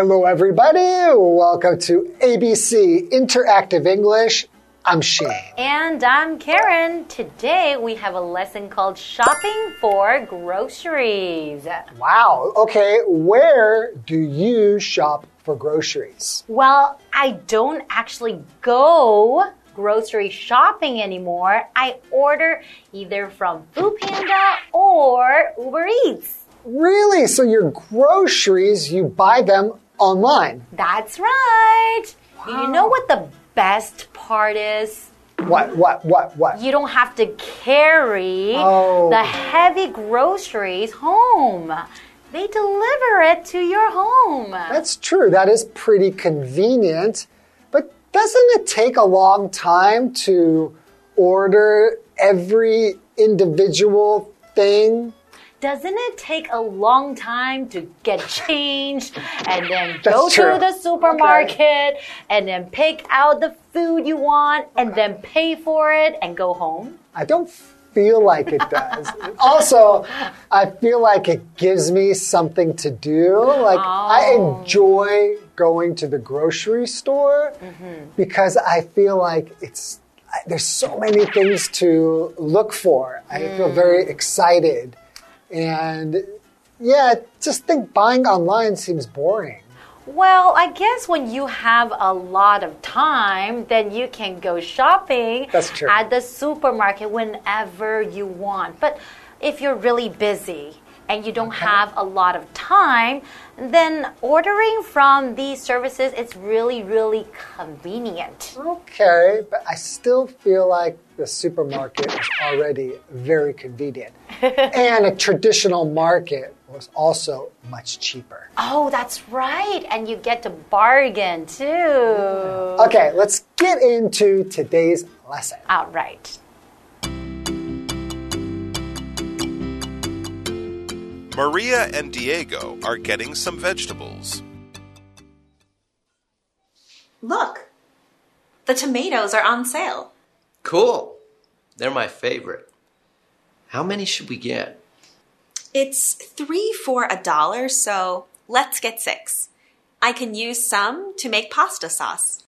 Hello, everybody. Welcome to ABC Interactive English. I'm Shane. And I'm Karen. Today we have a lesson called Shopping for Groceries. Wow. Okay, where do you shop for groceries? Well, I don't actually go grocery shopping anymore. I order either from Foodpanda or Uber Eats. Really? So your groceries, you buy them online? That's right. You know what the best part is? What, what, what, what? You don't have to carry Oh. the heavy groceries home. They deliver it to your home. That's true. That is pretty convenient. But doesn't it take a long time to order every individual thing? Doesn't it take a long time to get changed and then go true. to the supermarket and then pick out the food you want and then pay for it and go home? I don't feel like it does. also, I feel like it gives me something to do. Like, I Oh. enjoy going to the grocery store mm-hmm. because I feel like it's. There's so many things to look for. I feel very mm. excited. And yeah, just think buying online seems boring. Well, I guess when you have a lot of time, then you can go shopping at the supermarket whenever you want. But if you're really busy and you don't have a lot of time, then ordering from these services is really, really convenient. Okay, but I still feel like the supermarket was already very convenient. and a traditional market was also much cheaper. Oh, that's right. And you get to bargain too. Okay, let's get into today's lesson. All right. Maria and Diego are getting some vegetables. Look, the tomatoes are on sale. Cool. They're my favorite. How many should we get? It's three for a dollar, so let's get six. I can use some to make pasta sauce.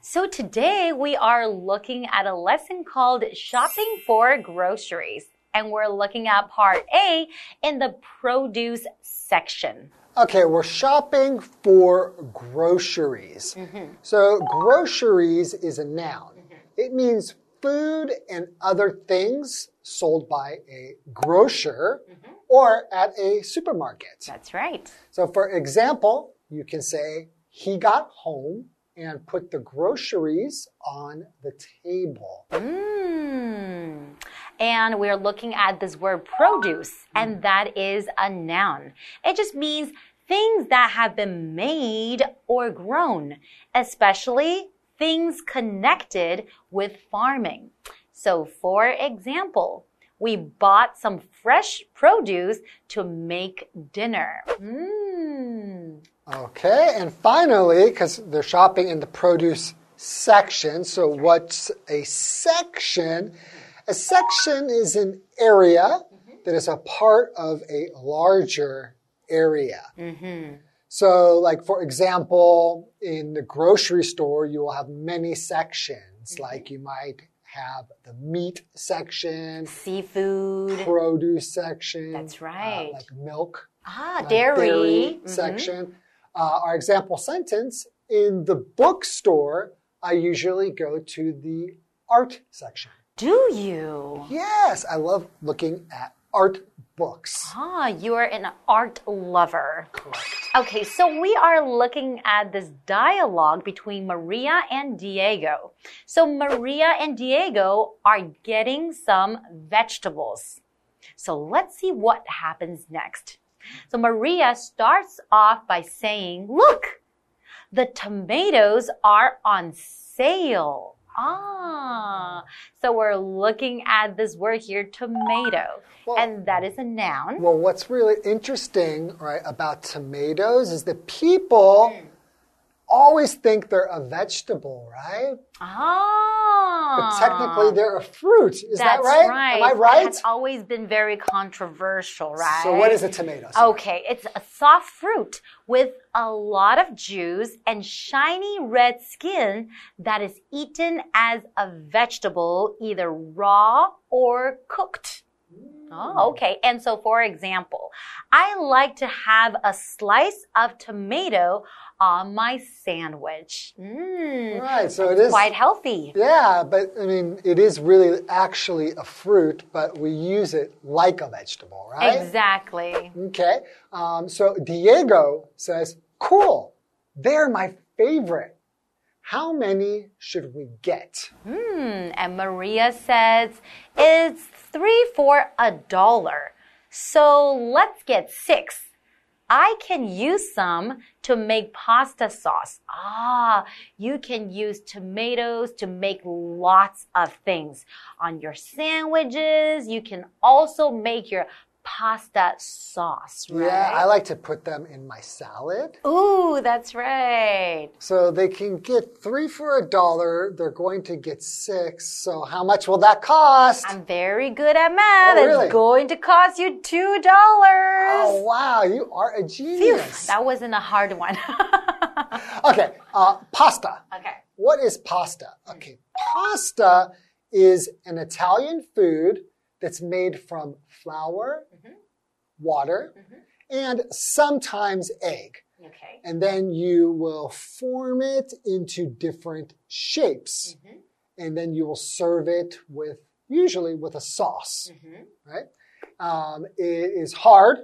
So today we are looking at a lesson called Shopping for Groceries. And we're looking at part A in the produce section. Okay, we're shopping for groceries. Mm-hmm. So, groceries is a noun, mm-hmm. it means food and other things sold by a grocer mm-hmm. or at a supermarket. That's right. So, for example, you can say, he got home and put the groceries on the table. Mm. And we're looking at this word produce, and that is a noun. It just means things that have been made or grown, especially things connected with farming. So, for example, we bought some fresh produce to make dinner. Mm. Okay, and finally, because they're shopping in the produce section, so what's a section? A section is an area that is a part of a larger area. So, like for example, in the grocery store, you will have many sections. Like you might have the meat section, Seafood. produce section. That's uh, right. like milk Ah, uh, dairy. Mhm. section. Uh, our example sentence in the bookstore, I usually go to the art section. Do you? Yes, I love looking at art books. Ah, you are an art lover. Correct. Okay, so we are looking at this dialogue between Maria and Diego. So Maria and Diego are getting some vegetables. So let's see what happens next. So Maria starts off by saying, Look, the tomatoes are on sale. Ah, so we're looking at this word here, tomato, Well- and that is a noun. Well, what's really interesting, right, about tomatoes is that people hmm. Always think they're a vegetable, right? Ah. But technically, they're a fruit. Is that That's right? Am I right? has always been very controversial, right? So, what is a tomato? Sorry. Okay, it's a soft fruit with a lot of juice and shiny red skin that is eaten as a vegetable, either raw or cooked. Oh, okay. And so, for example, I like to have a slice of tomato on my sandwich. Mm, Right, so it is. quite healthy. Yeah, but I mean, it is really actually a fruit, but we use it like a vegetable, right? Exactly. Okay. Um, so Diego says, cool. They're my favorite. How many should we get? Hmm. And Maria says it's three for a dollar. So let's get six. I can use some to make pasta sauce. Ah, you can use tomatoes to make lots of things. On your sandwiches, you can also make your pasta sauce, right? Yeah, I like to put them in my salad. Ooh, that's right. So they can get three for a dollar. They're going to get six. So how much will that cost? I'm very good at math. Oh, really? It's going to cost you two dollars. Oh, wow. You are a genius. That wasn't a hard one. Okay. Uh, pasta. okay. What is pasta? Okay. Pasta is an Italian food that's made from flour, water, and sometimes egg. Okay. And then you will form it into different shapes. And then you will serve it with, usually with a sauce, right? Um, it is hard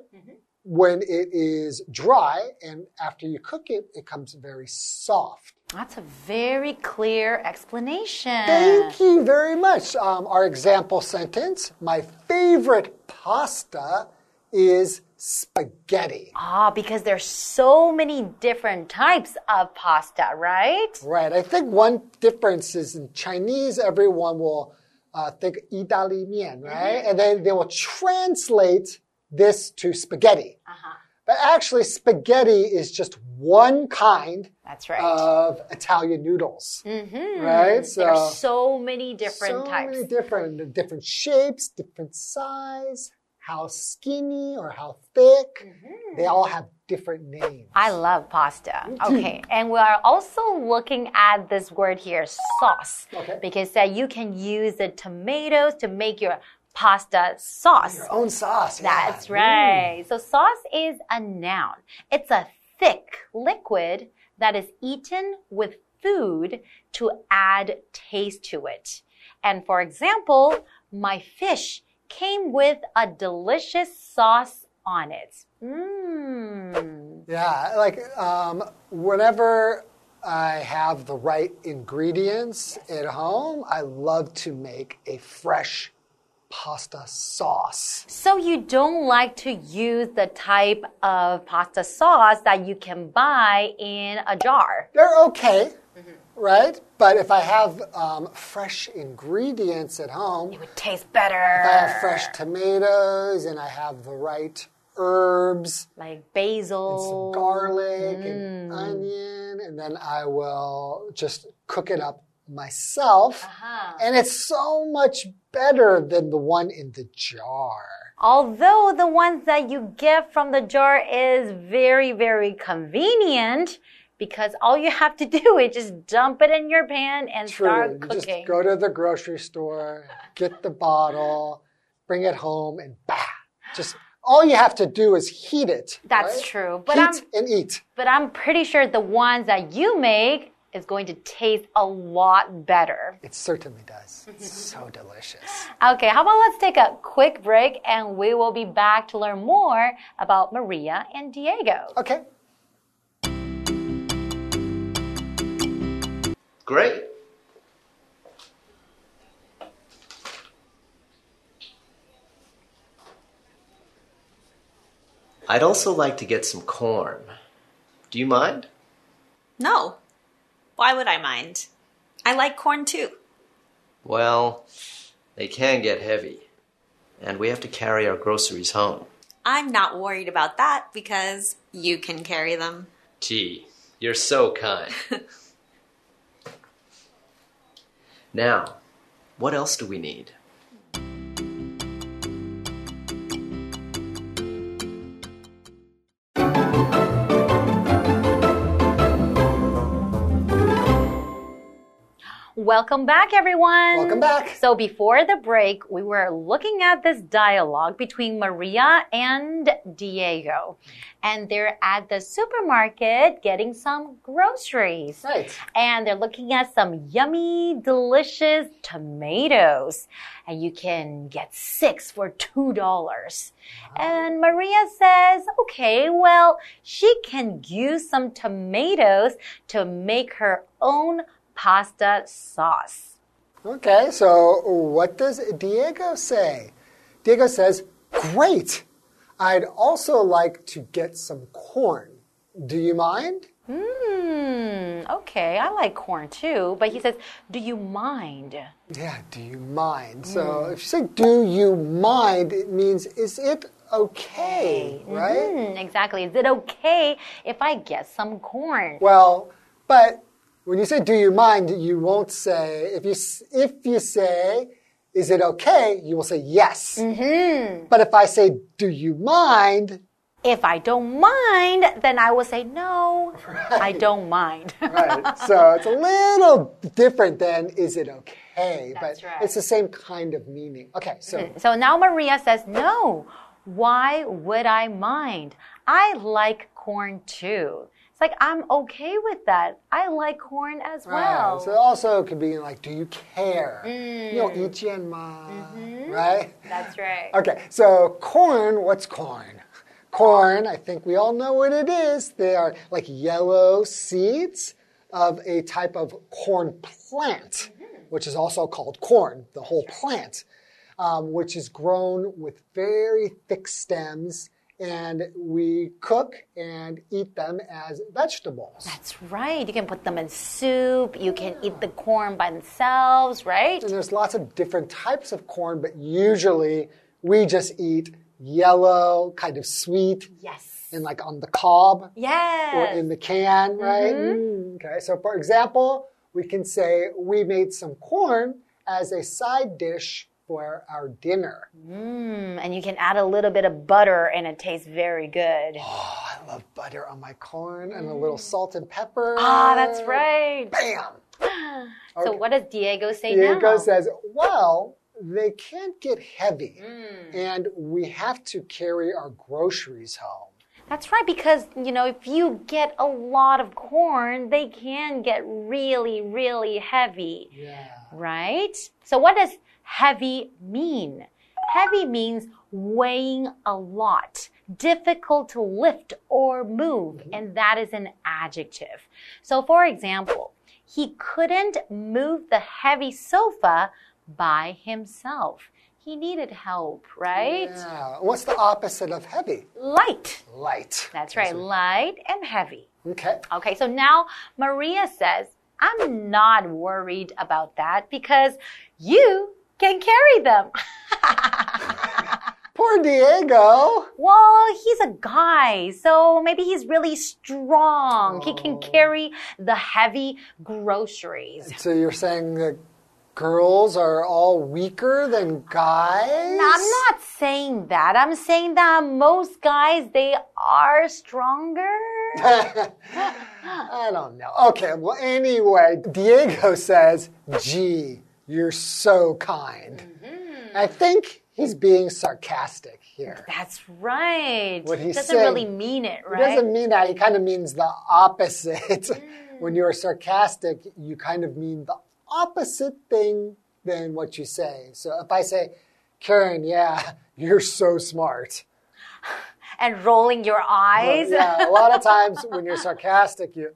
when it is dry, and after you cook it, it comes very soft. That's a very clear explanation. Thank you very much. Um, our example sentence My favorite pasta is spaghetti. Ah, because there's so many different types of pasta, right? Right. I think one difference is in Chinese, everyone will uh, think idali mian, right? Mm -hmm. And then they will translate this to spaghetti. Uh -huh. But actually, spaghetti is just one kind That's right. of Italian noodles, mm -hmm. right? So there are so many different so types. So many different, different shapes, different size how skinny or how thick. They all have different names. I love pasta. Okay, and we are also looking at this word here, sauce, Okay. because uh, you can use the tomatoes to make your pasta sauce. Your own sauce. yeah. That's right. So sauce is a noun. It's a thick liquid that is eaten with food to add taste to it. And for example, my fish came with a delicious sauce on it. Mmm. Yeah, like um, whenever I have the right ingredients at home, I love to make a fresh pasta sauce. So you don't like to use the type of pasta sauce that you can buy in a jar. They're okay, right? But if I have um, fresh ingredients at home, It would taste better. If I have fresh tomatoes and I have the right herbs, like basil. some garlic and onion, and then I will just cook it up myself. And it's so much better than the one in the jar. Although the ones that you get from the jar is very, very convenient because all you have to do is just dump it in your pan and True. start cooking. just go to the grocery store, get the bottle, bring it home, and bah! Just all you have to do is heat it. That's right? true. But heat I'm and eat. but I'm pretty sure the ones that you make is going to taste a lot better. It certainly does. It's so delicious. Okay, how about let's take a quick break and we will be back to learn more about Maria and Diego. Okay. Great. I'd also like to get some corn. Do you mind? No. Why would I mind? I like corn too. Well, they can get heavy, and we have to carry our groceries home. I'm not worried about that because you can carry them. Gee, You're so kind. now, what else do we need? Welcome back, everyone. Welcome back. So, before the break, we were looking at this dialogue between Maria and Diego. And they're at the supermarket getting some groceries. Right. And they're looking at some yummy, delicious tomatoes. And you can get six for $2. And Maria says, okay, well, she can use some tomatoes to make her own pasta sauce. Okay, so what does Diego say? Diego says, Great! I'd also like to get some corn. Do you mind? Hmm, okay, I like corn too. But he says, do you mind? Yeah, do you mind? So if you say, Do you mind, it means, Is it okay? Right? Hmm, exactly. Is it okay if I get some corn? Well, but when you say "Do you mind," you won't say if you if you say "Is it okay?" you will say yes. Mm-hmm. But if I say "Do you mind?" If I don't mind, then I will say, no, I don't mind. right, so it's a little different than "Is it okay?" That's but right. it's the same kind of meaning. Okay, so so now Maria says, no, why would I mind? I like corn too like I'm okay with that. I like corn as well. Right. So also could be like, do you care? Mm. You know, mm. mm-hmm. right? That's right. Okay, so corn. What's corn? Corn. I think we all know what it is. They are like yellow seeds of a type of corn plant, mm -hmm. which is also called corn. The whole plant, um, which is grown with very thick stems and we cook and eat them as vegetables. That's right. You can put them in soup. You can eat the corn by themselves, right? And there's lots of different types of corn, but usually we just eat yellow, kind of sweet, Yes. and like on the cob Yes. or in the can, right? Mm, okay, so for example, we can say we made some corn as a side dish for our dinner. Mm, and you can add a little bit of butter and it tastes very good. Oh, I love butter on my corn and a little salt and pepper. Ah, that's right. Bam! So what does Diego say Diego now? says, well, they can't get heavy, and we have to carry our groceries home. That's right, because, you know, if you get a lot of corn, they can get really, really heavy, Yeah. right? So what does heavy mean? Heavy means weighing a lot, difficult to lift or move, mm-hmm. and that is an adjective. So, for example, he couldn't move the heavy sofa by himself. He needed help, right? Yeah. What's the opposite of heavy? Light. Light. That's right, light and heavy. Okay. Okay, so now Maria says, I'm not worried about that because you can carry them. Poor Diego. well, he's a guy, so maybe he's really strong. He can oh. carry the heavy groceries. So you're saying that girls are all weaker than guys? Now, I'm not saying that. I'm saying that most guys, they are stronger. I don't know. Okay, well, anyway, Diego says, gee, you're so kind. Mm-hmm. I think he's being sarcastic here. That's right. What he's doesn't saying- really mean it, right? He doesn't mean that. He kind of means the opposite. when you're sarcastic, you kind of mean the opposite thing than what you say. So if I say, Karen, yeah, you're so smart. and rolling your eyes. Yeah, a lot of times when you're sarcastic, you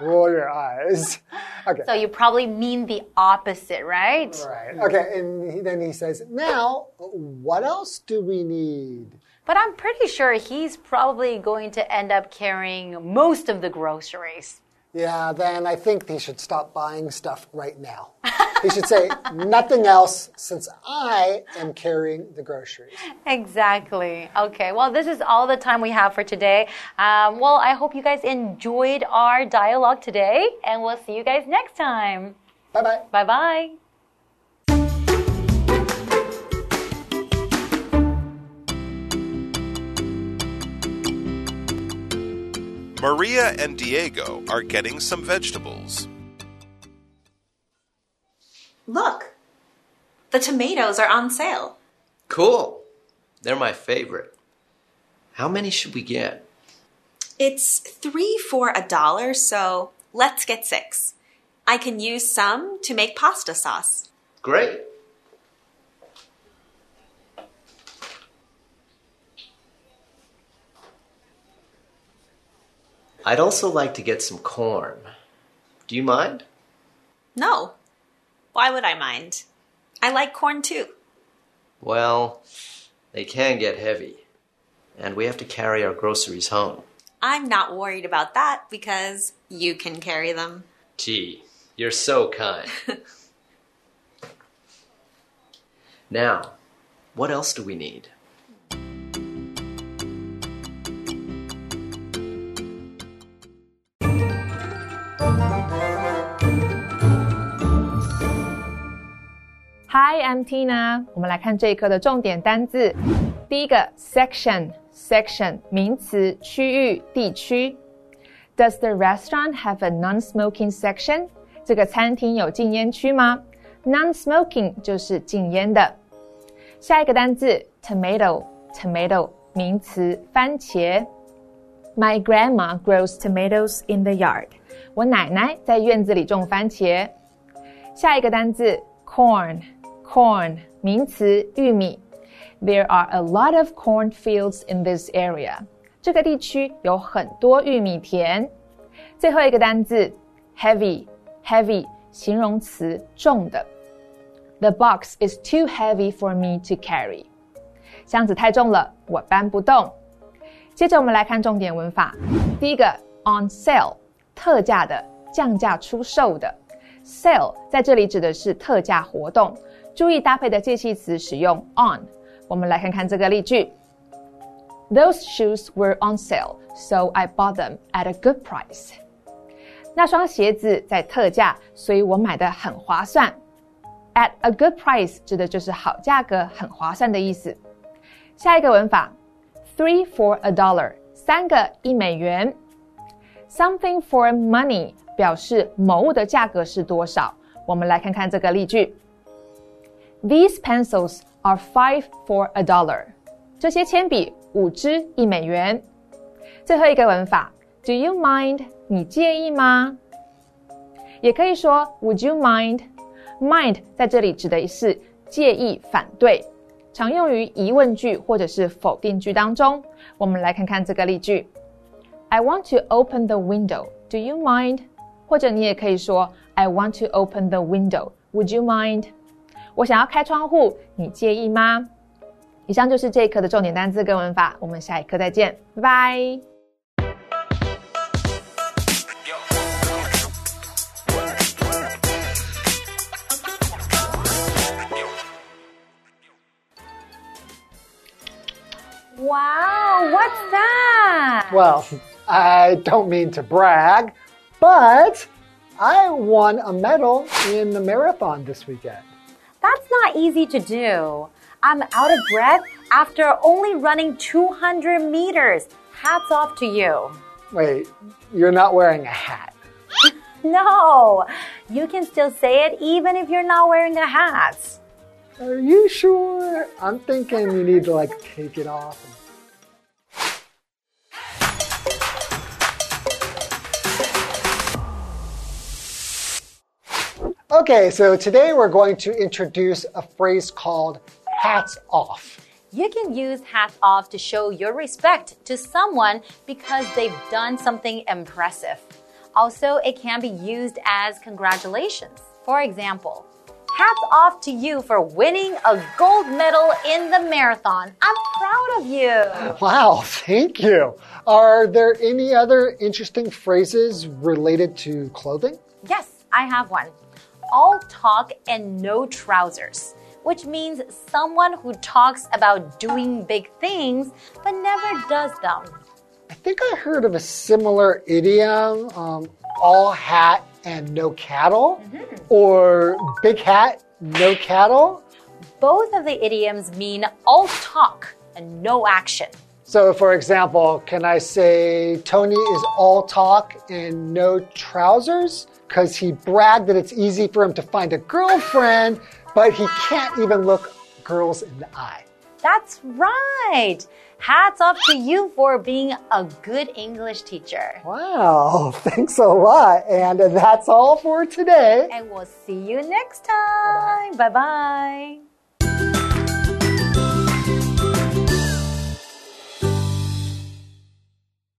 roll your eyes. Okay. So you probably mean the opposite, right? Right. Okay. And then he says, now, what else do we need? But I'm pretty sure he's probably going to end up carrying most of the groceries. Yeah, then I think he should stop buying stuff right now. He should say nothing else since I am carrying the groceries. Exactly. Okay. Well, this is all the time we have for today. Um, well, I hope you guys enjoyed our dialogue today, and we'll see you guys next time. Bye bye. Bye bye. Maria and Diego are getting some vegetables. Look, the tomatoes are on sale. Cool. They're my favorite. How many should we get? It's three for a dollar, so let's get six. I can use some to make pasta sauce. Great. I'd also like to get some corn. Do you mind? No. Why would I mind? I like corn too. Well, they can get heavy, and we have to carry our groceries home. I'm not worried about that because you can carry them. Gee, you're so kind. now, what else do we need? Hi, I'm Tina。我们来看这一课的重点单字。第一个 section，section 名词，区域、地区。Does the restaurant have a non-smoking section？这个餐厅有禁烟区吗？Non-smoking 就是禁烟的。下一个单字 tomato，tomato 名词，番茄。My grandma grows tomatoes in the yard。我奶奶在院子里种番茄。下一个单字 corn。 corn 名词，玉米。There are a lot of corn fields in this area。这个地区有很多玉米田。最后一个单字 heavy，heavy 形容词，重的。The box is too heavy for me to carry。箱子太重了，我搬不动。接着我们来看重点文法。第一个 on sale，特价的，降价出售的。Sale 在这里指的是特价活动。 注意搭配的介系词使用 on。我们来看看这个例句：Those shoes were on sale, so I bought them at a good price。那双鞋子在特价，所以我买的很划算。At a good price 指的就是好价格、很划算的意思。下一个文法：Three for a dollar，三个一美元。Something for money 表示某物的价格是多少。我们来看看这个例句。These pencils are five for a dollar。这些铅笔五支一美元。最后一个文法，Do you mind？你介意吗？也可以说 Would you mind？mind 在这里指的是介意、反对，常用于疑问句或者是否定句当中。我们来看看这个例句：I want to open the window. Do you mind？或者你也可以说 I want to open the window. Would you mind？ 我想要开窗户，你介意吗？以上就是这一课的重点单词跟文法，我们下一课再见，拜拜。Wow, what's that? Well, I don't mean to brag, but I won a medal in the marathon this weekend. That's not easy to do. I'm out of breath after only running 200 meters. Hats off to you. Wait, you're not wearing a hat. No, you can still say it even if you're not wearing a hat. Are you sure? I'm thinking you need to like take it off. Okay, so today we're going to introduce a phrase called hats off. You can use hats off to show your respect to someone because they've done something impressive. Also, it can be used as congratulations. For example, hats off to you for winning a gold medal in the marathon. I'm proud of you. Wow, thank you. Are there any other interesting phrases related to clothing? Yes, I have one. All talk and no trousers, which means someone who talks about doing big things but never does them. I think I heard of a similar idiom um, all hat and no cattle, or big hat, no cattle. Both of the idioms mean all talk and no action. So, for example, can I say Tony is all talk and no trousers? Because he bragged that it's easy for him to find a girlfriend, but he can't even look girls in the eye. That's right. Hats off to you for being a good English teacher. Wow, thanks a lot. And that's all for today. And we'll see you next time. Bye bye.